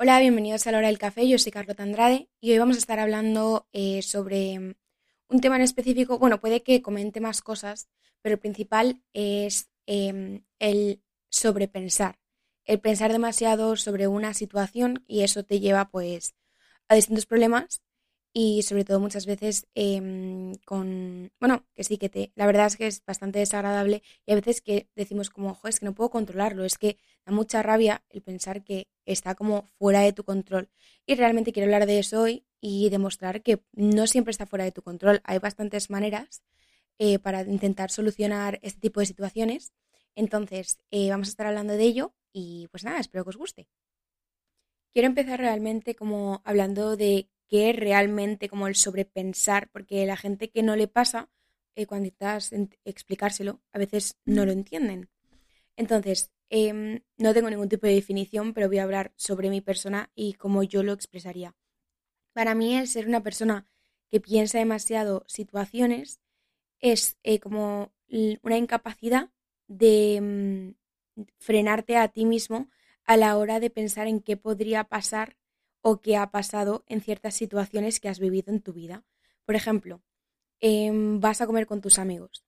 Hola, bienvenidos a la hora del café. Yo soy Carlota Andrade y hoy vamos a estar hablando eh, sobre mm, un tema en específico. Bueno, puede que comente más cosas, pero el principal es em, el sobrepensar. El pensar demasiado sobre una situación y eso te lleva pues a distintos problemas y sobre todo muchas veces em, con, bueno, que sí, que te, la verdad es que es bastante desagradable y a veces que decimos como, ojo, es que no puedo controlarlo, es que da mucha rabia el pensar que está como fuera de tu control. Y realmente quiero hablar de eso hoy y demostrar que no siempre está fuera de tu control. Hay bastantes maneras eh, para intentar solucionar este tipo de situaciones. Entonces, eh, vamos a estar hablando de ello y pues nada, espero que os guste. Quiero empezar realmente como hablando de qué es realmente como el sobrepensar, porque la gente que no le pasa, eh, cuando intentas explicárselo, a veces no lo entienden. Entonces, em, no tengo ningún tipo de definición, pero voy a hablar sobre mi persona y cómo yo lo expresaría. Para mí, el ser una persona que piensa demasiado situaciones es eh, como una incapacidad de mm, frenarte a ti mismo a la hora de pensar en qué podría pasar o qué ha pasado en ciertas situaciones que has vivido en tu vida. Por ejemplo, em, vas a comer con tus amigos.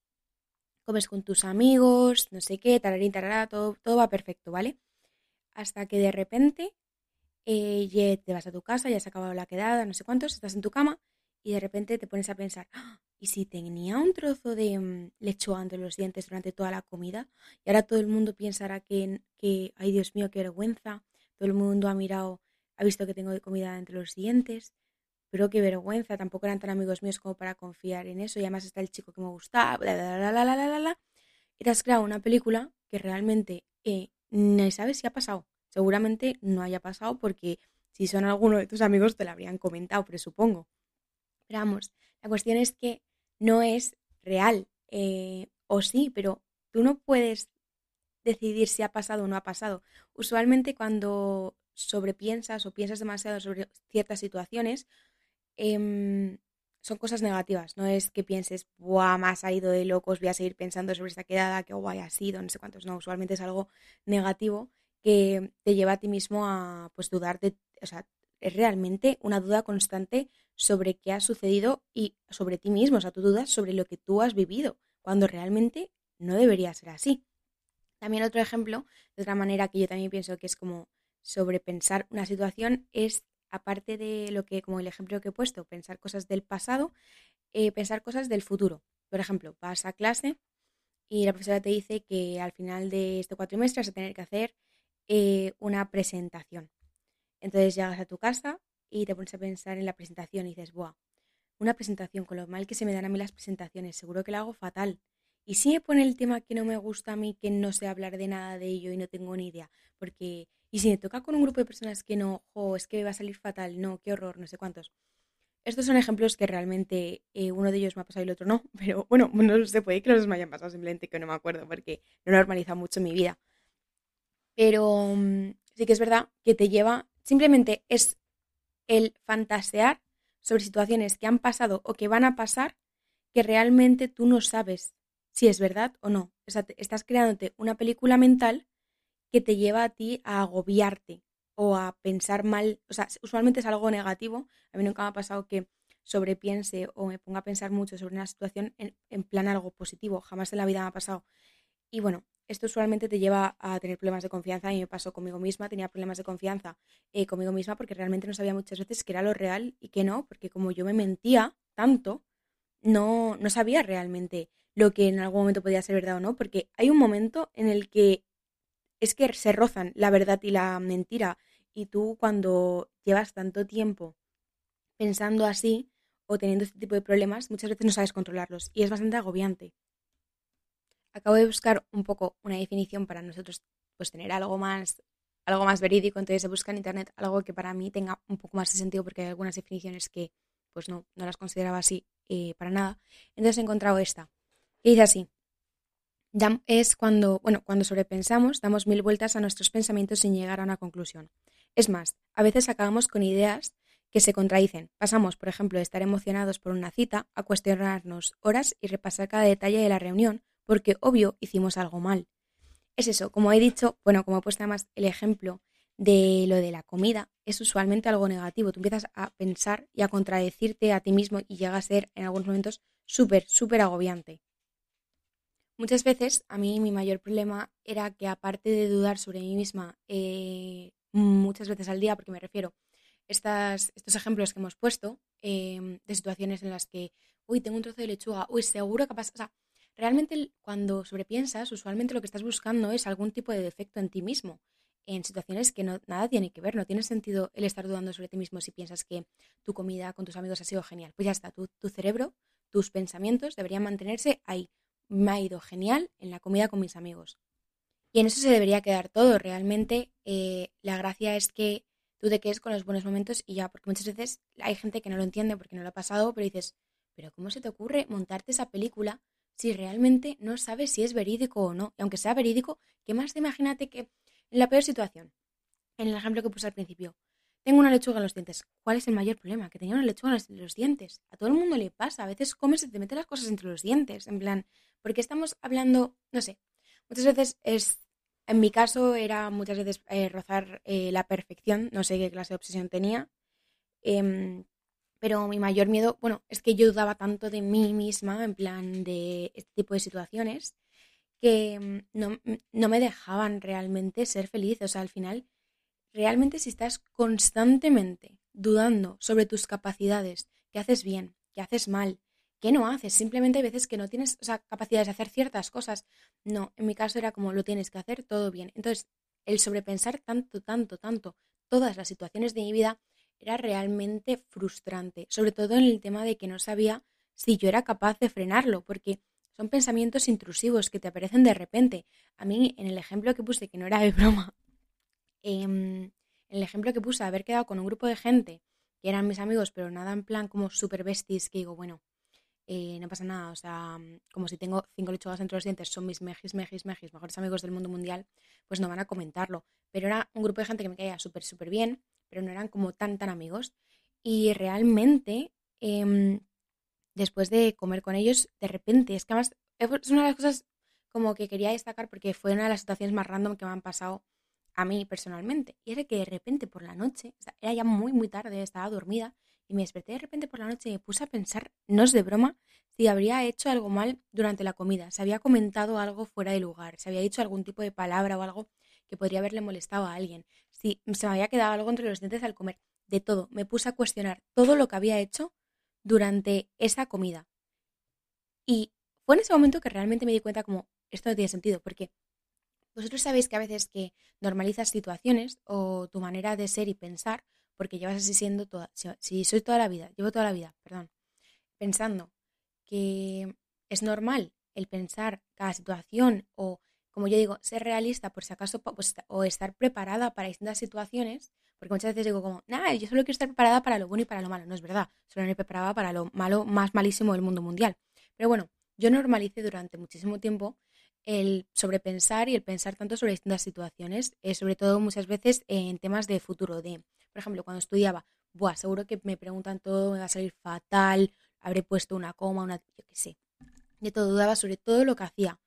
Comes con tus amigos, no sé qué, tararín, tarará, todo, todo va perfecto, ¿vale? Hasta que de repente eh, te vas a tu casa, ya se ha acabado la quedada, no sé cuántos, estás en tu cama y de repente te pones a pensar, ¡Ah! ¿y si tenía un trozo de mm, lechuga entre los dientes durante toda la comida? Y ahora todo el mundo pensará que, que, ay Dios mío, qué vergüenza. Todo el mundo ha mirado, ha visto que tengo comida entre los dientes. Pero qué vergüenza, tampoco eran tan amigos míos como para confiar en eso. Y además está el chico que me gustaba, bla, bla, bla, bla, bla, Y te has creado una película que realmente eh, no sabes si ha pasado. Seguramente no haya pasado porque si son alguno de tus amigos te lo habrían comentado, presupongo. Pero vamos, la cuestión es que no es real. Eh, o sí, pero tú no puedes decidir si ha pasado o no ha pasado. Usualmente cuando sobrepiensas o piensas demasiado sobre ciertas situaciones, em, son cosas negativas. No es que pienses, ¡buah, más ha ido de locos, voy a seguir pensando sobre esta quedada, qué guay ha sido, no sé cuántos. No, usualmente es algo negativo que te lleva a ti mismo a pues dudar de, o sea, es realmente una duda constante sobre qué ha sucedido y sobre ti mismo, o sea, tú dudas sobre lo que tú has vivido, cuando realmente no debería ser así. También otro ejemplo, de otra manera que yo también pienso que es como sobrepensar una situación, es aparte de lo que, como el ejemplo que he puesto, pensar cosas del pasado, eh, pensar cosas del futuro. Por ejemplo, vas a clase y la profesora te dice que al final de este cuatrimestre vas a tener que hacer eh, una presentación. Entonces llegas a tu casa y te pones a pensar en la presentación y dices, ¡buah! Una presentación, con lo mal que se me dan a mí las presentaciones, seguro que la hago fatal. Y si me pone el tema que no me gusta a mí, que no sé hablar de nada de ello y no tengo ni idea, porque, y si me toca con un grupo de personas que no, jo, es que me va a salir fatal, no, qué horror, no sé cuántos. Estos son ejemplos que realmente eh, uno de ellos me ha pasado y el otro no, pero bueno, no se puede que los me hayan pasado, simplemente que no me acuerdo porque no he normalizado mucho mi vida. Pero mm, sí que es verdad que te lleva, simplemente es el fantasear sobre situaciones que han pasado o que van a pasar que realmente tú no sabes si es verdad o no. O sea, estás creándote una película mental que te lleva a ti a agobiarte o a pensar mal. O sea, usualmente es algo negativo. A mí nunca me ha pasado que sobrepiense o me ponga a pensar mucho sobre una situación en, plan algo positivo. Jamás en la vida me ha pasado. Y bueno, esto usualmente te lleva a tener problemas de confianza. Y me pasó conmigo misma, tenía problemas de confianza eh, conmigo misma porque realmente no sabía muchas veces qué era lo real y qué no, porque como yo me mentía tanto, no, no sabía realmente lo que en algún momento podía ser verdad o no, porque hay un momento en el que es que se rozan la verdad y la mentira. Y tú cuando llevas tanto tiempo pensando así o teniendo este tipo de problemas, muchas veces no sabes controlarlos y es bastante agobiante acabo de buscar un poco una definición para nosotros pues tener algo más algo más verídico, entonces se busca en internet algo que para mí tenga un poco más de sentido porque hay algunas definiciones que pues no, no las consideraba así eh, para nada. Entonces he encontrado esta. Y dice así. Es cuando, bueno, cuando sobrepensamos, damos mil vueltas a nuestros pensamientos sin llegar a una conclusión. Es más, a veces acabamos con ideas que se contradicen. Pasamos, por ejemplo, de estar emocionados por una cita a cuestionarnos horas y repasar cada detalle de la reunión porque obvio hicimos algo mal. Es eso, como he dicho, bueno, como he puesto además el ejemplo de lo de la comida es usualmente algo negativo. Tú empiezas a pensar y a contradecirte a ti mismo y llega a ser en algunos momentos súper, súper agobiante. Muchas veces a mí mi mayor problema era que aparte de dudar sobre mí misma eh, muchas veces al día, porque me refiero estas, estos ejemplos que hemos puesto em, de situaciones en las que, uy, tengo un trozo de lechuga, uy, seguro que pasa. O sea, realmente cuando sobrepiensas, usualmente lo que estás buscando es algún tipo de defecto en ti mismo en situaciones que no, nada tiene que ver. No tiene sentido el estar dudando sobre ti mismo si piensas que tu comida con tus amigos ha sido genial. Pues ya está, tu, tu cerebro, tus pensamientos deberían mantenerse ahí. Me ha ido genial en la comida con mis amigos. Y en eso se debería quedar todo. Realmente eh, la gracia es que tú te quedes con los buenos momentos y ya, porque muchas veces hay gente que no lo entiende porque no lo ha pasado, pero dices, pero ¿cómo se te ocurre montarte esa película si realmente no sabes si es verídico o no? Y aunque sea verídico, ¿qué más te imagínate que en la peor situación, en el ejemplo que puse al principio, tengo una lechuga en los dientes. ¿Cuál es el mayor problema? Que tenía una lechuga en los, dientes. A todo el mundo le pasa. A veces comes y te meten las cosas entre los dientes. En plan, porque estamos hablando, no sé, muchas veces es, en mi caso era muchas veces eh, rozar eh, la perfección. No sé qué clase de obsesión tenía. Em, pero mi mayor miedo, bueno, es que yo dudaba tanto de mí misma, en plan de este tipo de situaciones, que mm, no, no me dejaban realmente ser feliz. O sea, al final, realmente si estás constantemente dudando sobre tus capacidades, que haces bien, que haces mal, que no haces, simplemente hay veces que no tienes o capacidades de hacer ciertas cosas. No, en mi caso era como lo tienes que hacer todo bien. Entonces, el sobrepensar tanto, tanto, tanto todas las situaciones de mi vida era realmente frustrante, sobre todo en el tema de que no sabía si yo era capaz de frenarlo, porque son pensamientos intrusivos que te aparecen de repente. A mí, en el ejemplo que puse, que no era de broma, em, en el ejemplo que puse, haber quedado con un grupo de gente que eran mis amigos, pero nada en plan como super besties, que digo, bueno, eh, no pasa nada, o sea, como si tengo cinco lechugas entre los dientes, son mis mejis, mejis, mejis, mejores amigos del mundo mundial, pues no van a comentarlo. Pero era un grupo de gente que me caía súper, súper bien, pero no eran como tan, tan amigos. Y realmente, em, después de comer con ellos, de repente, es que además es una de las cosas como que quería destacar porque fue una de las situaciones más random que me han pasado a mí personalmente. Y era que de repente por la noche, era ya muy, muy tarde, estaba dormida y me desperté de repente por la noche y me puse a pensar, no es de broma, si habría hecho algo mal durante la comida, se había comentado algo fuera de lugar, se había dicho algún tipo de palabra o algo que podría haberle molestado a alguien, si se me había quedado algo entre los dientes al comer, de todo. Me puse a cuestionar todo lo que había hecho durante esa comida. Y fue en ese momento que realmente me di cuenta como esto no tiene sentido, porque vosotros sabéis que a veces que normalizas situaciones o tu manera de ser y pensar, porque llevas así siendo toda, si soy toda la vida, llevo toda la vida, perdón, pensando que es normal el pensar cada situación o, como yo digo, ser realista por si acaso pues, o estar preparada para distintas situaciones, porque muchas veces digo como, nada, yo solo quiero estar preparada para lo bueno y para lo malo. No es verdad, solo me preparaba para lo malo más malísimo del mundo mundial. Pero bueno, yo normalicé durante muchísimo tiempo el sobrepensar y el pensar tanto sobre distintas situaciones, eh, sobre todo muchas veces en temas de futuro, de, por ejemplo, cuando estudiaba, buah, seguro que me preguntan todo, me va a salir fatal, habré puesto una coma, una, yo qué sé, de todo, dudaba sobre todo lo que hacía.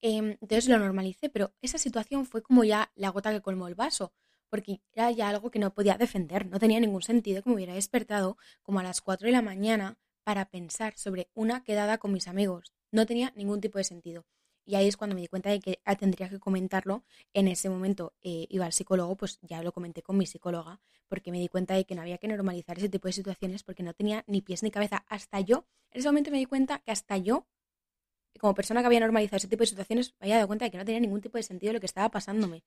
Em, entonces lo normalicé, pero esa situación fue como ya la gota que colmó el vaso, porque era ya algo que no podía defender, no tenía ningún sentido que me hubiera despertado como a las 4 de la mañana para pensar sobre una quedada con mis amigos. No tenía ningún tipo de sentido. Y ahí es cuando me di cuenta de que ah, tendría que comentarlo. En ese momento eh, iba al psicólogo, pues ya lo comenté con mi psicóloga, porque me di cuenta de que no había que normalizar ese tipo de situaciones porque no tenía ni pies ni cabeza. Hasta yo, en ese momento me di cuenta que hasta yo, como persona que había normalizado ese tipo de situaciones, me había dado cuenta de que no tenía ningún tipo de sentido lo que estaba pasándome.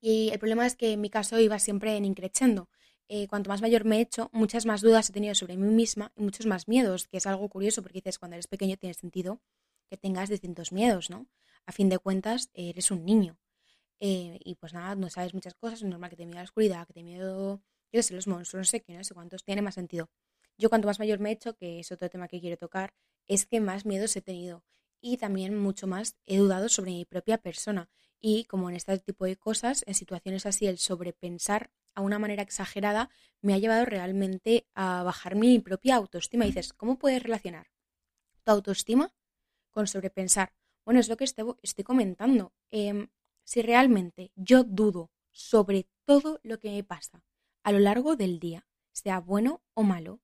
Y el problema es que en mi caso iba siempre en increchendo. Eh, cuanto más mayor me he hecho, muchas más dudas he tenido sobre mí misma y muchos más miedos, que es algo curioso porque dices, cuando eres pequeño tiene sentido tengas distintos miedos, ¿no? A fin de cuentas, eres un niño. Eh, y pues nada, no sabes muchas cosas, es normal que te miedo a la oscuridad, que te miedo, yo sé, los monstruos, no sé qué, no sé cuántos, tiene más sentido. Yo cuanto más mayor me he hecho, que es otro tema que quiero tocar, es que más miedos he tenido y también mucho más he dudado sobre mi propia persona. Y como en este tipo de cosas, en situaciones así, el sobrepensar a una manera exagerada me ha llevado realmente a bajar mi propia autoestima. Dices, ¿cómo puedes relacionar tu autoestima con sobrepensar? Bueno, es lo que estoy, comentando. Em, si realmente yo dudo sobre todo lo que me pasa a lo largo del día, sea bueno o malo,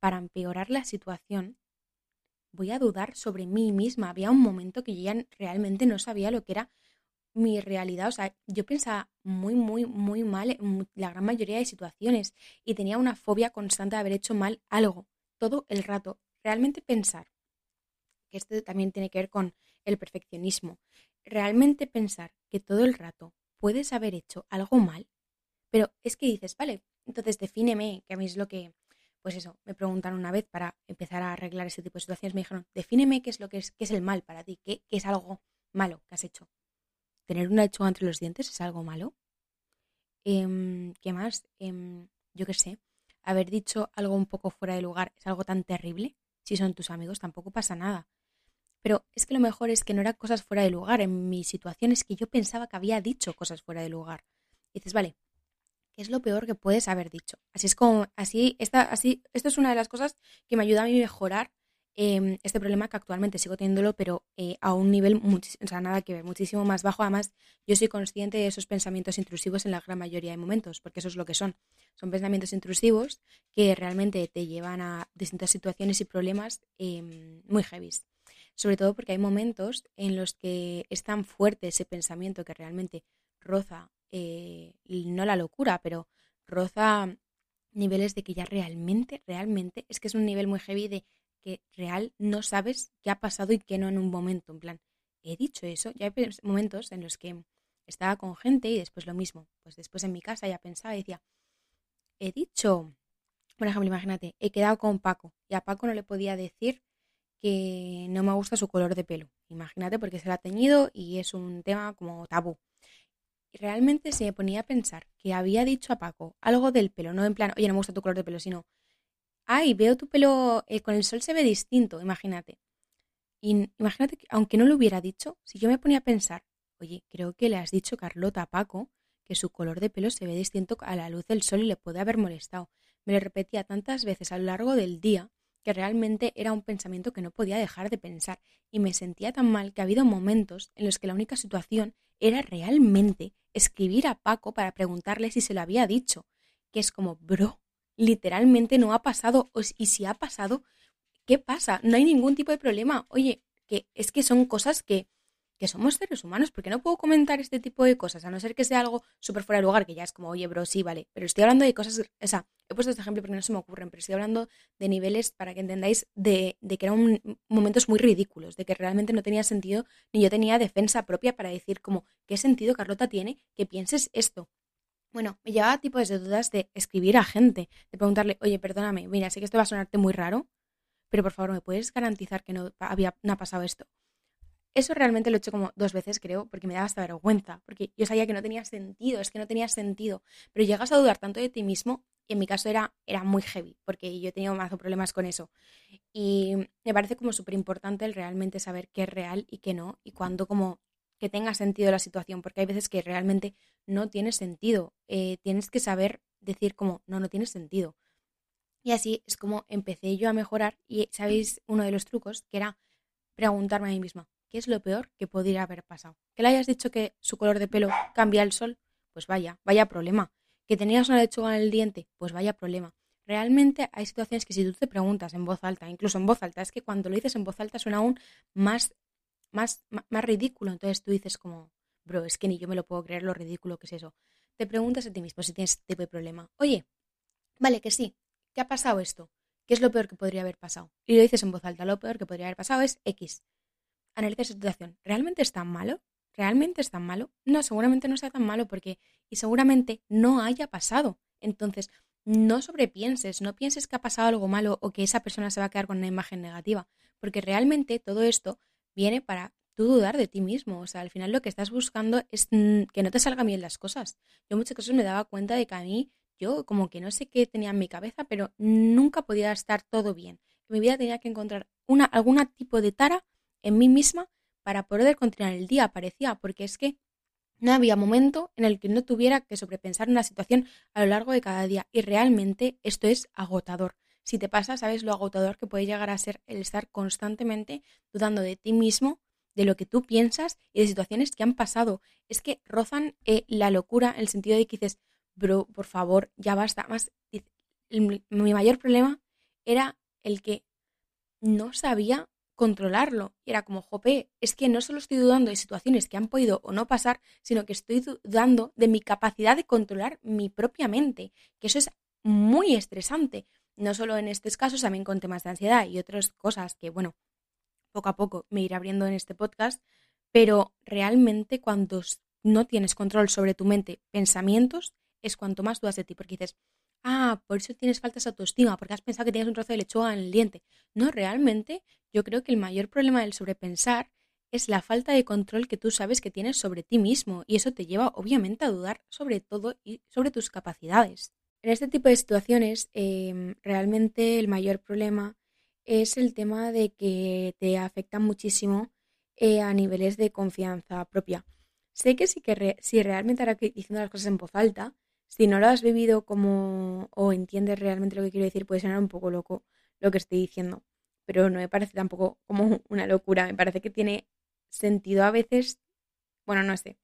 para empeorar la situación, voy a dudar sobre mí misma. Había un momento que yo ya realmente no sabía lo que era mi realidad. O sea, yo pensaba muy, muy, muy mal en la gran mayoría de situaciones y tenía una fobia constante de haber hecho mal algo todo el rato. Realmente pensar, que esto también tiene que ver con el perfeccionismo, realmente pensar que todo el rato puedes haber hecho algo mal, pero es que dices, vale, entonces defíneme, que a mí es lo que, pues eso, me preguntaron una vez para empezar a arreglar ese tipo de situaciones, me dijeron, defíneme qué es lo que es, qué es el mal para ti, qué, es algo malo que has hecho. ¿Tener una lechuga entre los dientes es algo malo? Em, ¿Qué más? Em, yo qué sé, haber dicho algo un poco fuera de lugar es algo tan terrible. Si son tus amigos, tampoco pasa nada. Pero es que lo mejor es que no eran cosas fuera de lugar. En mi situación es que yo pensaba que había dicho cosas fuera de lugar. Dices, vale, ¿qué es lo peor que puedes haber dicho? Así es como, así, esta, así, esto es una de las cosas que me ayuda a mí mejorar em, este problema que actualmente sigo teniéndolo, pero eh, a un nivel, o sea, nada que ver, muchísimo más bajo. Además, yo soy consciente de esos pensamientos intrusivos en la gran mayoría de momentos, porque eso es lo que son. Son pensamientos intrusivos que realmente te llevan a distintas situaciones y problemas em, muy heavy sobre todo porque hay momentos en los que es tan fuerte ese pensamiento que realmente roza, eh, no la locura, pero roza niveles de que ya realmente, realmente, es que es un nivel muy heavy de que real no sabes qué ha pasado y qué no en un momento. En plan, he dicho eso, ya hay momentos en los que estaba con gente y después lo mismo. Pues después en mi casa ya pensaba y decía, he dicho, por ejemplo, imagínate, he quedado con Paco y a Paco no le podía decir que no me gusta su color de pelo. Imagínate porque se lo ha teñido y es un tema como tabú. Y realmente se me ponía a pensar que había dicho a Paco algo del pelo, no en plan, oye, no me gusta tu color de pelo, sino, ay, veo tu pelo, eh, con el sol se ve distinto, imagínate. Y imagínate que, aunque no lo hubiera dicho, si yo me ponía a pensar, oye, creo que le has dicho Carlota a Paco que su color de pelo se ve distinto a la luz del sol y le puede haber molestado. Me lo repetía tantas veces a lo largo del día que realmente era un pensamiento que no podía dejar de pensar y me sentía tan mal que ha habido momentos en los que la única situación era realmente escribir a Paco para preguntarle si se lo había dicho, que es como, bro, literalmente no ha pasado, y si ha pasado, ¿qué pasa? No hay ningún tipo de problema. Oye, que es que son cosas que que somos seres humanos, porque no puedo comentar este tipo de cosas, a no ser que sea algo súper fuera de lugar, que ya es como, oye, bro, sí, vale, pero estoy hablando de cosas, o sea, he puesto este ejemplo porque no se me ocurren, pero estoy hablando de niveles, para que entendáis, de, de que eran momentos muy ridículos, de que realmente no tenía sentido, ni yo tenía defensa propia para decir como, ¿qué sentido, Carlota, tiene que pienses esto? Bueno, me llevaba tipo de dudas de escribir a gente, de preguntarle, oye, perdóname, mira, sé que esto va a sonarte muy raro, pero por favor, ¿me puedes garantizar que no, había, no ha pasado esto? Eso realmente lo he hecho como dos veces, creo, porque me daba hasta vergüenza, porque yo sabía que no tenía sentido, es que no tenía sentido, pero llegas a dudar tanto de ti mismo, y en mi caso era, era muy heavy, porque yo he tenido más problemas con eso. Y me parece como súper importante el realmente saber qué es real y qué no, y cuándo como que tenga sentido la situación, porque hay veces que realmente no tiene sentido. Eh, tienes que saber decir como, no, no tiene sentido. Y así es como empecé yo a mejorar y sabéis uno de los trucos que era preguntarme a mí misma, ¿qué es lo peor que podría haber pasado? Que le hayas dicho que su color de pelo cambia al sol, pues vaya, vaya problema. Que tenías una lechuga en el diente, pues vaya problema. Realmente hay situaciones que si tú te preguntas en voz alta, incluso en voz alta, es que cuando lo dices en voz alta suena aún más, más, más ridículo. Entonces tú dices como, bro, es que ni yo me lo puedo creer lo ridículo que es eso. Te preguntas a ti mismo si tienes este tipo de problema. Oye, vale, que sí, ¿qué ha pasado esto? ¿Qué es lo peor que podría haber pasado? Y lo dices en voz alta, lo peor que podría haber pasado es X analiza esa situación. ¿Realmente es tan malo? ¿Realmente es tan malo? No, seguramente no sea tan malo porque y seguramente no haya pasado. Entonces, no sobrepienses, no pienses que ha pasado algo malo o que esa persona se va a quedar con una imagen negativa, porque realmente todo esto viene para tú dudar de ti mismo. O sea, al final lo que estás buscando es que no te salgan bien las cosas. Yo muchas cosas me daba cuenta de que a mí, yo como que no sé qué tenía en mi cabeza, pero nunca podía estar todo bien. En mi vida tenía que encontrar una, algún tipo de tara en mí misma para poder continuar el día, parecía, porque es que no había momento en el que no tuviera que sobrepensar una situación a lo largo de cada día y realmente esto es agotador. Si te pasa, sabes lo agotador que puede llegar a ser el estar constantemente dudando de ti mismo, de lo que tú piensas y de situaciones que han pasado. Es que rozan eh, la locura en el sentido de que dices, bro, por favor, ya basta. Más, mi mayor problema era el que no sabía controlarlo. Y era como, jope, es que no solo estoy dudando de situaciones que han podido o no pasar, sino que estoy dudando de mi capacidad de controlar mi propia mente, que eso es muy estresante. No solo en estos casos, también con temas de ansiedad y otras cosas que, bueno, poco a poco me iré abriendo en este podcast, pero realmente cuando no tienes control sobre tu mente, pensamientos, es cuanto más dudas de ti, porque dices, ah, por eso tienes falta de autoestima, porque has pensado que tienes un trozo de lechuga en el diente. No, realmente yo creo que el mayor problema del sobrepensar es la falta de control que tú sabes que tienes sobre ti mismo y eso te lleva obviamente a dudar sobre todo y sobre tus capacidades. En este tipo de situaciones em, realmente el mayor problema es el tema de que te afecta muchísimo eh, a niveles de confianza propia. Sé que sí que si realmente ahora diciendo las cosas en voz alta, si no lo has vivido como o entiendes realmente lo que quiero decir, puede sonar un poco loco lo que estoy diciendo, pero no me parece tampoco como una locura, me parece que tiene sentido a veces, bueno, no sé,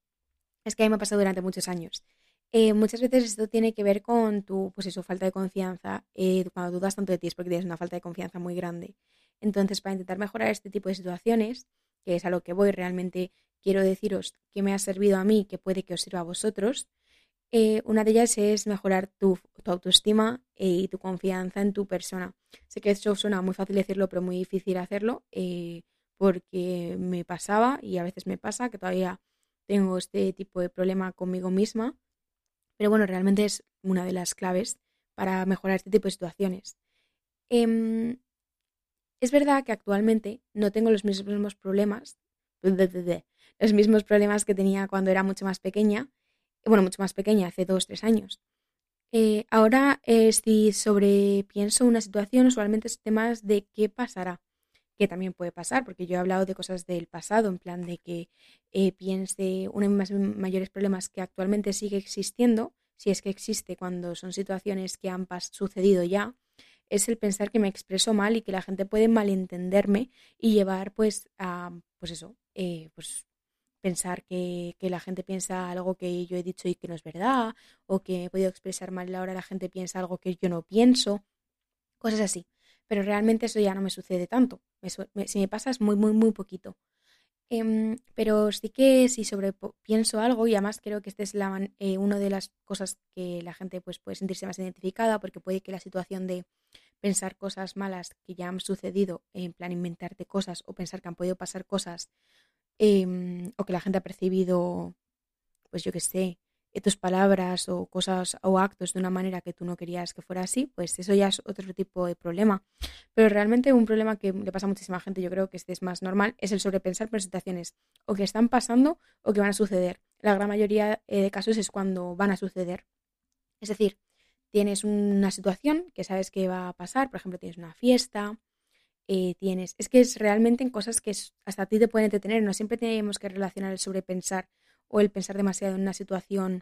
es que a mí me ha pasado durante muchos años. Eh, muchas veces esto tiene que ver con tu, pues eso, falta de confianza, eh, cuando dudas tanto de ti es porque tienes una falta de confianza muy grande. Entonces, para intentar mejorar este tipo de situaciones, que es a lo que voy, realmente quiero deciros que me ha servido a mí, que puede que os sirva a vosotros, eh, una de ellas es mejorar tu, autoestima eh, y tu confianza en tu persona. Sé que eso suena muy fácil decirlo, pero muy difícil hacerlo, eh, porque me pasaba y a veces me pasa que todavía tengo este tipo de problema conmigo misma. Pero bueno, realmente es una de las claves para mejorar este tipo de situaciones. Em, es verdad que actualmente no tengo los mismos problemas, los mismos problemas que tenía cuando era mucho más pequeña bueno, mucho más pequeña, hace dos, tres años. Eh, ahora, eh, si sobrepienso una situación, usualmente es temas de qué pasará, que también puede pasar, porque yo he hablado de cosas del pasado, en plan de que eh, piense uno de mis mayores problemas que actualmente sigue existiendo, si es que existe cuando son situaciones que han sucedido ya, es el pensar que me expreso mal y que la gente puede malentenderme y llevar pues a, pues eso, pues pensar que, la gente piensa algo que yo he dicho y que no es verdad, o que he podido expresar mal y ahora la gente piensa algo que yo no pienso, cosas así. Pero realmente eso ya no me sucede tanto. si me pasa es muy, muy, muy poquito. Em, pero sí que si pienso algo, y además creo que esta es la, eh, una de las cosas que la gente pues, puede sentirse más identificada, porque puede que la situación de pensar cosas malas que ya han sucedido, en plan inventarte cosas o pensar que han podido pasar cosas Em, o que la gente ha percibido, pues yo qué sé, eh, tus palabras o cosas o actos de una manera que tú no querías que fuera así, pues eso ya es otro tipo de problema. Pero realmente un problema que le pasa a muchísima gente, yo creo que este es más normal, es el sobrepensar por situaciones o que están pasando o que van a suceder. La gran mayoría eh, de casos es cuando van a suceder. Es decir, tienes una situación que sabes que va a pasar, por ejemplo, tienes una fiesta, eh, tienes. Es que es realmente en cosas que hasta ti te pueden entretener. No siempre tenemos que relacionar el sobrepensar o el pensar demasiado en una situación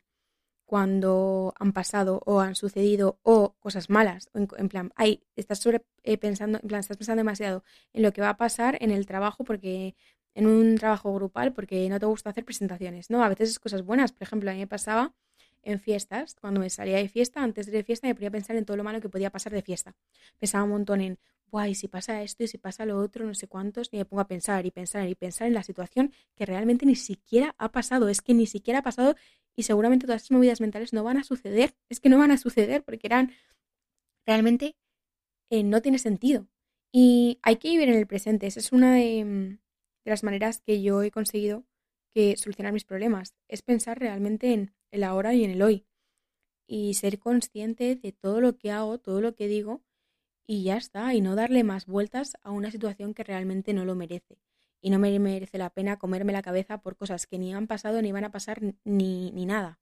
cuando han pasado o han sucedido o cosas malas. En, plan, ay, estás sobre, eh, pensando, en plan, estás pensando demasiado en lo que va a pasar en el trabajo porque en un trabajo grupal porque no te gusta hacer presentaciones, ¿no? A veces es cosas buenas. Por ejemplo, a mí me pasaba en fiestas, cuando me salía de fiesta, antes de fiesta me ponía a pensar en todo lo malo que podía pasar de fiesta. Pensaba un montón en, guay, si pasa esto y si pasa lo otro, no sé cuántos, y me pongo a pensar y pensar y pensar en la situación que realmente ni siquiera ha pasado, es que ni siquiera ha pasado y seguramente todas esas movidas mentales no van a suceder, es que no van a suceder porque eran realmente eh, no tiene sentido. Y hay que vivir en el presente, esa es una de, mm, de las maneras que yo he conseguido que solucionar mis problemas, es pensar realmente en el ahora y en el hoy y ser consciente de todo lo que hago, todo lo que digo y ya está, y no darle más vueltas a una situación que realmente no lo merece. Y no me merece la pena comerme la cabeza por cosas que ni han pasado ni van a pasar ni, ni nada.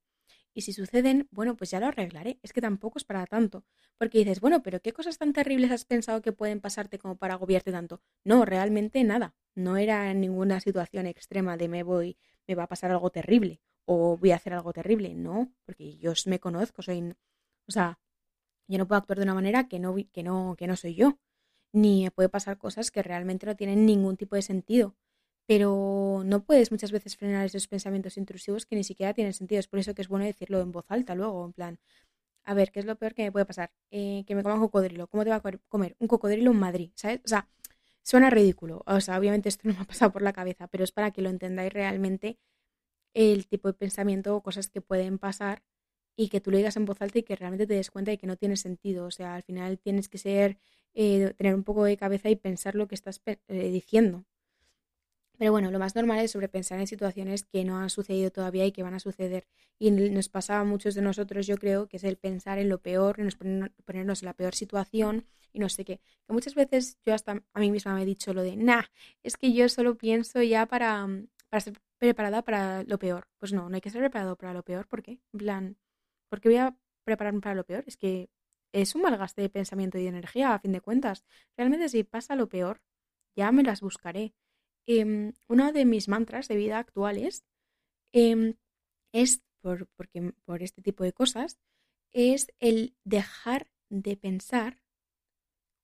Y si suceden, bueno, pues ya lo arreglaré. Es que tampoco es para tanto. Porque dices, bueno, pero ¿qué cosas tan terribles has pensado que pueden pasarte como para agobiarte tanto? No, realmente nada. No era ninguna situación extrema de me voy, me va a pasar algo terrible o voy a hacer algo terrible. No, porque yo me conozco, soy, o sea, yo no puedo actuar de una manera que no, que no, que no soy yo. Ni puede pasar cosas que realmente no tienen ningún tipo de sentido. pero no puedes muchas veces frenar esos pensamientos intrusivos que ni siquiera tienen sentido. Es por eso que es bueno decirlo en voz alta luego, en plan, a ver, ¿qué es lo peor que me puede pasar? Eh, que me coma un cocodrilo. ¿Cómo te va a comer un cocodrilo en Madrid? ¿Sabes? O sea, suena ridículo. O sea, obviamente esto no me ha pasado por la cabeza, pero es para que lo entendáis realmente el tipo de pensamiento o cosas que pueden pasar y que tú lo digas en voz alta y que realmente te des cuenta de que no tiene sentido. O sea, al final tienes que ser, eh, tener un poco de cabeza y pensar lo que estás eh, diciendo. Pero bueno, lo más normal es sobrepensar en situaciones que no han sucedido todavía y que van a suceder. Y nos pasa a muchos de nosotros, yo creo, que es el pensar en lo peor, en ponernos en la peor situación y no sé qué. Que muchas veces yo hasta a mí misma me he dicho lo de, nah, es que yo solo pienso ya para, para ser preparada para lo peor. Pues no, no hay que ser preparado para lo peor. ¿Por qué? En plan, ¿por qué voy a prepararme para lo peor? Es que es un malgaste de pensamiento y de energía, a fin de cuentas. Realmente si pasa lo peor, ya me las buscaré. Em, uno de mis mantras de vida actuales em, es, por, porque, por este tipo de cosas, es el dejar de pensar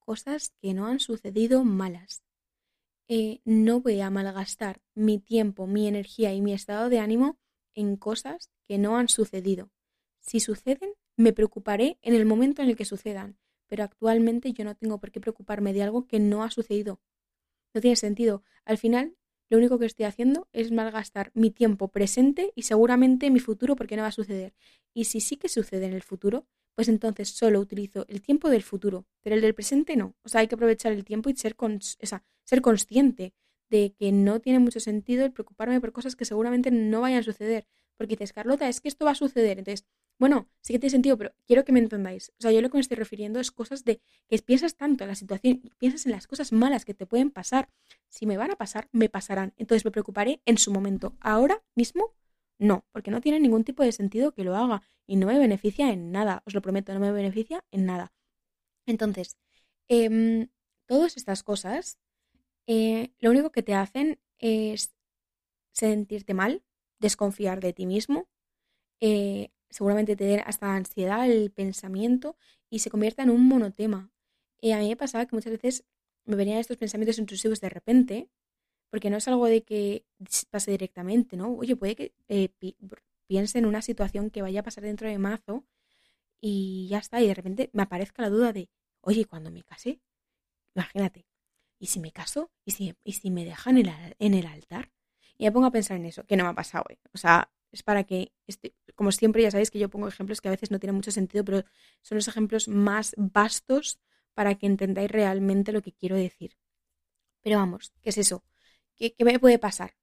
cosas que no han sucedido malas. Eh, no voy a malgastar mi tiempo, mi energía y mi estado de ánimo en cosas que no han sucedido. Si suceden, me preocuparé en el momento en el que sucedan, pero actualmente yo no tengo por qué preocuparme de algo que no ha sucedido. No tiene sentido. Al final, lo único que estoy haciendo es malgastar mi tiempo presente y seguramente mi futuro porque no va a suceder. Y si sí que sucede en el futuro, pues entonces solo utilizo el tiempo del futuro, pero el del presente no. O sea, hay que aprovechar el tiempo y ser, ser consciente de que no tiene mucho sentido el preocuparme por cosas que seguramente no vayan a suceder. Porque dices, Carlota, es que esto va a suceder. Entonces, bueno, sí que tiene sentido, pero quiero que me entendáis. O sea, yo lo que me estoy refiriendo es cosas de que piensas tanto en la situación piensas en las cosas malas que te pueden pasar. Si me van a pasar, me pasarán. Entonces me preocuparé en su momento. Ahora mismo, no, porque no tiene ningún tipo de sentido que lo haga y no me beneficia en nada. Os lo prometo, no me beneficia en nada. Entonces, em, todas estas cosas, eh, lo único que te hacen es sentirte mal, desconfiar de ti mismo, eh, seguramente te den hasta ansiedad el pensamiento y se convierta en un monotema. Y a mí me pasaba que muchas veces me venían estos pensamientos intrusivos de repente, porque no es algo de que pase directamente, ¿no? Oye, puede que eh, piense en una situación que vaya a pasar dentro de mazo y ya está, y de repente me aparezca la duda de, oye, cuando me case, imagínate, ¿y si me caso? ¿Y si, y si me dejan en el, en el altar? Y me pongo a pensar en eso, que no me ha pasado hoy. O sea, es para que, este, como siempre, ya sabéis que yo pongo ejemplos que a veces no tienen mucho sentido, pero son los ejemplos más vastos para que entendáis realmente lo que quiero decir. Pero vamos, ¿qué es eso? ¿Qué, me puede pasar?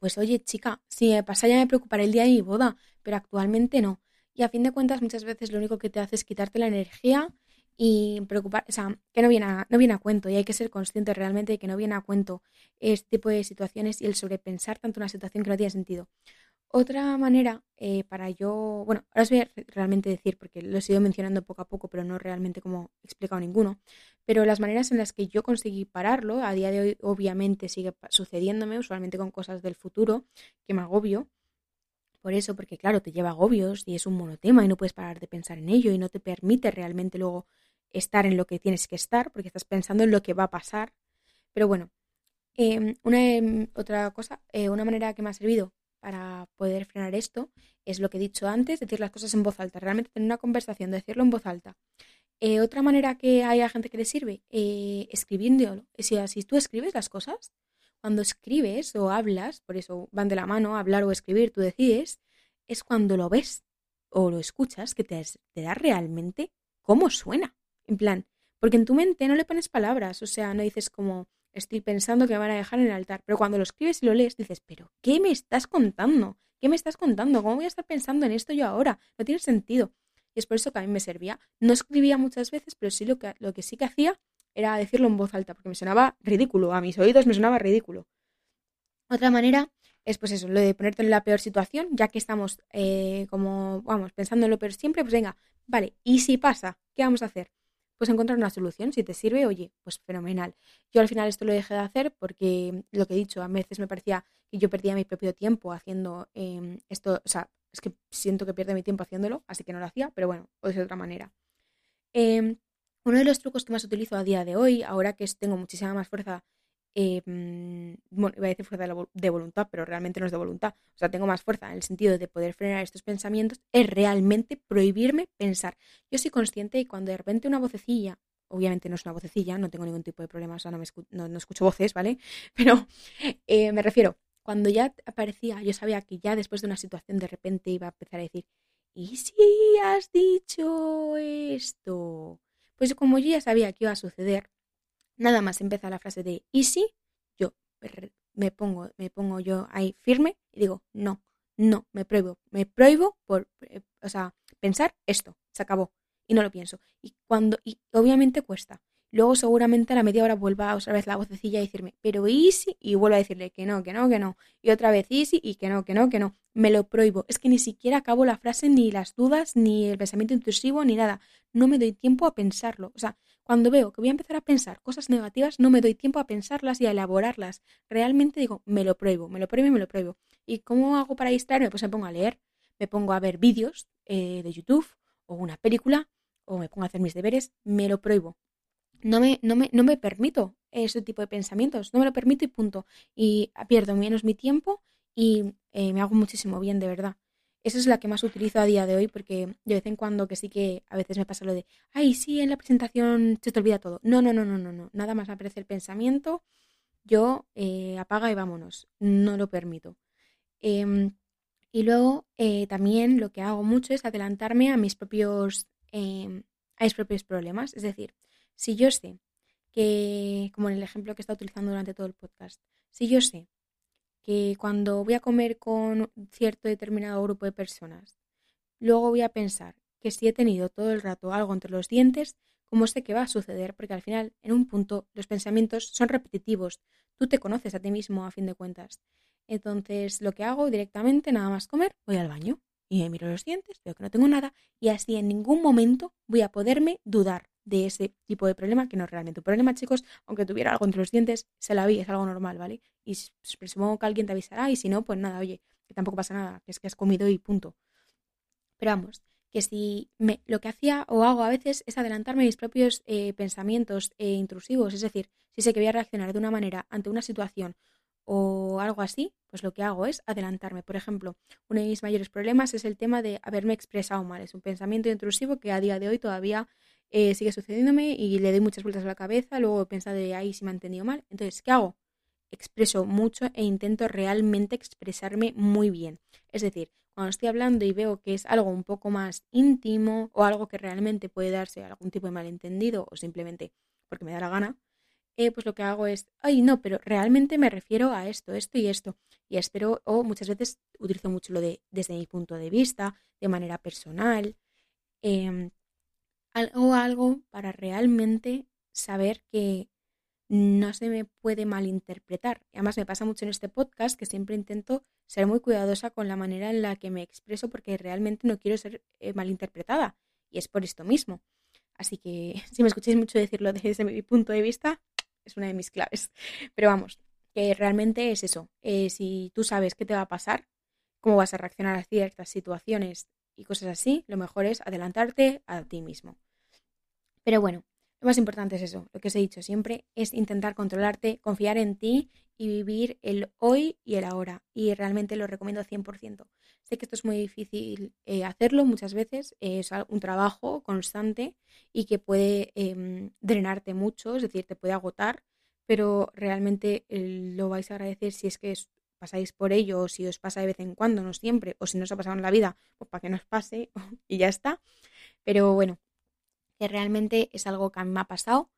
Pues oye, chica, si me pasa ya me preocuparé el día de mi boda, pero actualmente no. Y a fin de cuentas, muchas veces lo único que te hace es quitarte la energía y preocupar, o sea, que no viene, a, no viene a cuento y hay que ser consciente realmente de que no viene a cuento este tipo de situaciones y el sobrepensar tanto una situación que no tiene sentido. Otra manera eh, para yo, bueno, ahora os voy a realmente decir, porque lo he ido mencionando poco a poco, pero no realmente como explicado ninguno, pero las maneras en las que yo conseguí pararlo, a día de hoy obviamente sigue sucediéndome, usualmente con cosas del futuro, que me agobio. Por eso, porque claro, te lleva agobios y es un monotema y no puedes parar de pensar en ello y no te permite realmente luego estar en lo que tienes que estar, porque estás pensando en lo que va a pasar. Pero bueno, em, una em, otra cosa, eh, una manera que me ha servido para poder frenar esto es lo que he dicho antes, decir las cosas en voz alta, realmente tener una conversación, decirlo en voz alta. Eh, otra manera que hay a gente que le sirve, eh, escribiendo. Si, si tú escribes las cosas, cuando escribes o hablas, por eso van de la mano, hablar o escribir, tú decides, es cuando lo ves o lo escuchas que te, te da realmente cómo suena. En plan, porque en tu mente no le pones palabras, o sea, no dices como, estoy pensando que me van a dejar en el altar. Pero cuando lo escribes y lo lees, dices, pero ¿qué me estás contando? ¿Qué me estás contando? ¿Cómo voy a estar pensando en esto yo ahora? No tiene sentido. Y es por eso que a mí me servía. No escribía muchas veces, pero sí lo que, lo que sí que hacía era decirlo en voz alta, porque me sonaba ridículo. A mis oídos me sonaba ridículo. Otra manera es pues eso, lo de ponerte en la peor situación, ya que estamos eh, como, vamos, pensando en lo peor siempre, pues venga, vale, ¿y si pasa? ¿Qué vamos a hacer? Pues encontrar una solución. Si te sirve, oye, pues fenomenal. Yo al final esto lo dejé de hacer porque lo que he dicho, a veces me parecía que yo perdía mi propio tiempo haciendo em, esto, o sea, es que siento que pierde mi tiempo haciéndolo, así que no lo hacía, pero bueno, o de otra manera. Em, uno de los trucos que más utilizo a día de hoy, ahora que tengo muchísima más fuerza em, bueno, iba a decir fuerza de, voluntad, pero realmente no es de voluntad. O sea, tengo más fuerza en el sentido de poder frenar estos pensamientos, es realmente prohibirme pensar. Yo soy consciente y cuando de repente una vocecilla, obviamente no es una vocecilla, no tengo ningún tipo de problema, o sea, no, me no, escucho voces, ¿vale? Pero eh, me refiero, cuando ya aparecía, yo sabía que ya después de una situación de repente iba a empezar a decir, ¿y si has dicho esto? Pues como yo ya sabía que iba a suceder, nada más empieza la frase de ¿y si? Yo me pongo, me pongo yo ahí firme y digo, no, no, me prohíbo, me prohíbo por, eh, o sea, pensar esto, se acabó y no lo pienso. Y cuando, y obviamente cuesta, Luego seguramente a la media hora vuelva otra vez la vocecilla a decirme, pero easy, y vuelvo a decirle que no, que no, que no. Y otra vez easy y que no, que no, que no. Me lo prohíbo. Es que ni siquiera acabo la frase, ni las dudas, ni el pensamiento intrusivo, ni nada. No me doy tiempo a pensarlo. O sea, cuando veo que voy a empezar a pensar cosas negativas, no me doy tiempo a pensarlas y a elaborarlas. Realmente digo, me lo prohíbo, me lo prohíbo y me lo prohíbo. ¿Y cómo hago para distraerme? Pues me pongo a leer, me pongo a ver vídeos eh, de YouTube o una película o me pongo a hacer mis deberes, me lo prohíbo no me, no me, no me permito ese tipo de pensamientos, no me lo permito y punto. Y pierdo menos mi tiempo y eh, me hago muchísimo bien, de verdad. Esa es la que más utilizo a día de hoy porque de vez en cuando que sí que a veces me pasa lo de, ay, sí, en la presentación se te olvida todo. No, no, no, no, no, no. Nada más aparece el pensamiento, yo eh, apaga y vámonos. No lo permito. Em, y luego eh, también lo que hago mucho es adelantarme a mis propios, em, a mis propios problemas. Es decir, si yo sé que, como en el ejemplo que está utilizando durante todo el podcast, si yo sé que cuando voy a comer con cierto determinado grupo de personas, luego voy a pensar que si he tenido todo el rato algo entre los dientes, ¿cómo sé que va a suceder? Porque al final, en un punto, los pensamientos son repetitivos. Tú te conoces a ti mismo, a fin de cuentas. Entonces, lo que hago directamente, nada más comer, voy al baño y me miro los dientes, veo que no tengo nada y así en ningún momento voy a poderme dudar de ese tipo de problema, que no es realmente un problema, chicos, aunque tuviera algo entre los dientes, se la vi, es algo normal, ¿vale? Y supongo que alguien te avisará y si no, pues nada, oye, que tampoco pasa nada, que es que has comido y punto. Pero vamos, que si me, lo que hacía o hago a veces es adelantarme mis propios eh, pensamientos eh, intrusivos, es decir, si sé que voy a reaccionar de una manera ante una situación o algo así, pues lo que hago es adelantarme. Por ejemplo, uno de mis mayores problemas es el tema de haberme expresado mal. Es un pensamiento intrusivo que a día de hoy todavía eh, sigue sucediéndome y le doy muchas vueltas a la cabeza, luego he pensado de ahí si me ha entendido mal. Entonces, ¿qué hago? Expreso mucho e intento realmente expresarme muy bien. Es decir, cuando estoy hablando y veo que es algo un poco más íntimo o algo que realmente puede darse algún tipo de malentendido o simplemente porque me da la gana, eh, pues lo que hago es, ay, no, pero realmente me refiero a esto, esto y esto. Y espero, o muchas veces utilizo mucho lo de desde mi punto de vista, de manera personal. Em, algo, algo para realmente saber que no se me puede malinterpretar. Además me pasa mucho en este podcast que siempre intento ser muy cuidadosa con la manera en la que me expreso porque realmente no quiero ser eh, malinterpretada. Y es por esto mismo. Así que si me escucháis mucho decirlo desde mi punto de vista, es una de mis claves. Pero vamos, que realmente es eso. Eh, si tú sabes qué te va a pasar, cómo vas a reaccionar a ciertas situaciones y cosas así, lo mejor es adelantarte a ti mismo. Pero bueno, lo más importante es eso, lo que os he dicho siempre, es intentar controlarte, confiar en ti y vivir el hoy y el ahora. Y realmente lo recomiendo 100%. Sé que esto es muy difícil eh, hacerlo muchas veces, es un trabajo constante y que puede em, drenarte mucho, es decir, te puede agotar, pero realmente eh, lo vais a agradecer si es que pasáis por ello o si os pasa de vez en cuando, no siempre, o si no os ha pasado en la vida, pues para que no os pase y ya está. Pero bueno, que realmente es algo que a mí me ha pasado,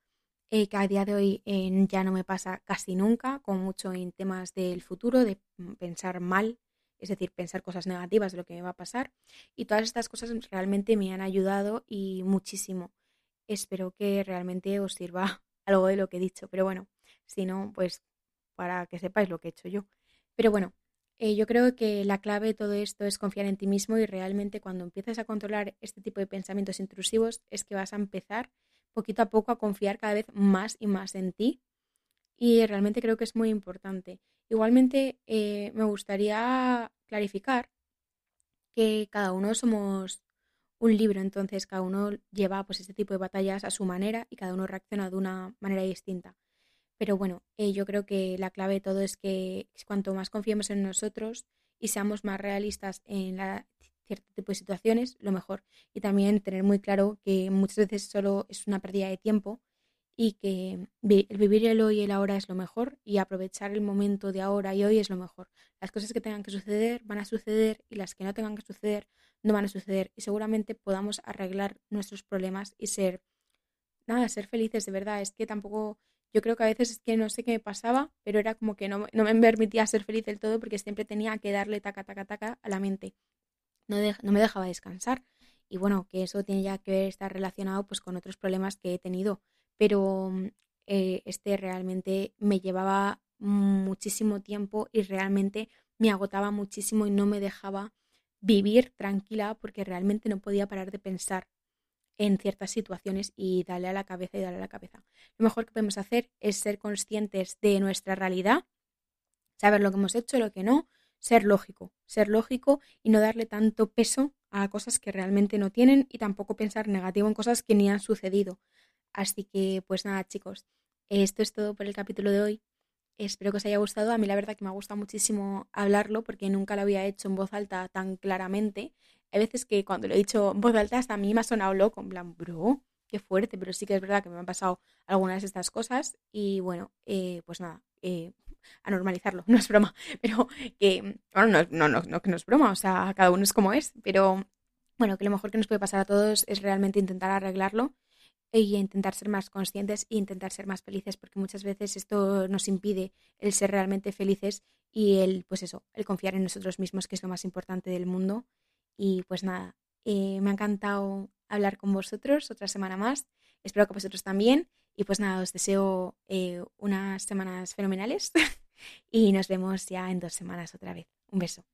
eh, que a día de hoy eh, ya no me pasa casi nunca, como mucho en temas del futuro, de mm, pensar mal, es decir, pensar cosas negativas de lo que me va a pasar. Y todas estas cosas realmente me han ayudado y muchísimo. Espero que realmente os sirva algo de lo que he dicho, pero bueno, si no, pues para que sepáis lo que he hecho yo. Pero bueno, eh, yo creo que la clave de todo esto es confiar en ti mismo y realmente cuando empieces a controlar este tipo de pensamientos intrusivos es que vas a empezar poquito a poco a confiar cada vez más y más en ti y realmente creo que es muy importante. Igualmente eh, me gustaría clarificar que cada uno somos un libro, entonces cada uno lleva pues este tipo de batallas a su manera y cada uno reacciona de una manera distinta. Pero bueno, eh, yo creo que la clave de todo es que cuanto más confiemos en nosotros y seamos más realistas en la, cierto tipo de situaciones, lo mejor. Y también tener muy claro que muchas veces solo es una pérdida de tiempo y que el vivir el hoy y el ahora es lo mejor y aprovechar el momento de ahora y hoy es lo mejor. Las cosas que tengan que suceder van a suceder y las que no tengan que suceder no van a suceder y seguramente podamos arreglar nuestros problemas y ser, nada, ser felices de verdad. Es que tampoco, yo creo que a veces es que no sé qué me pasaba, pero era como que no, no me permitía ser feliz del todo porque siempre tenía que darle taca, taca, taca a la mente. No, no me dejaba descansar. Y bueno, que eso tiene ya que estar relacionado pues con otros problemas que he tenido pero mm, eh, este realmente me llevaba muchísimo tiempo y realmente me agotaba muchísimo y no me dejaba vivir tranquila porque realmente no podía parar de pensar en ciertas situaciones y darle a la cabeza y darle a la cabeza. Lo mejor que podemos hacer es ser conscientes de nuestra realidad, saber lo que hemos hecho, lo que no, ser lógico, ser lógico y no darle tanto peso a cosas que realmente no tienen y tampoco pensar negativo en cosas que ni han sucedido. Así que, pues nada, chicos, esto es todo por el capítulo de hoy. Espero que os haya gustado. A mí la verdad que me ha gustado muchísimo hablarlo porque nunca lo había hecho en voz alta tan claramente. Hay veces que cuando lo he dicho en voz alta hasta a mí me ha sonado loco, en plan, bro, qué fuerte, pero sí que es verdad que me han pasado algunas de estas cosas y bueno, eh, pues nada, eh, a normalizarlo, no es broma, pero que, bueno, no, no, no, que no es broma, o sea, cada uno es como es, pero bueno, que lo mejor que nos puede pasar a todos es realmente intentar arreglarlo y intentar ser más conscientes e intentar ser más felices, porque muchas veces esto nos impide el ser realmente felices y el, pues eso, el confiar en nosotros mismos, que es lo más importante del mundo. Y pues nada, eh, me ha encantado hablar con vosotros otra semana más. Espero que vosotros también. Y pues nada, os deseo eh, unas semanas fenomenales y nos vemos ya en dos semanas otra vez. Un beso.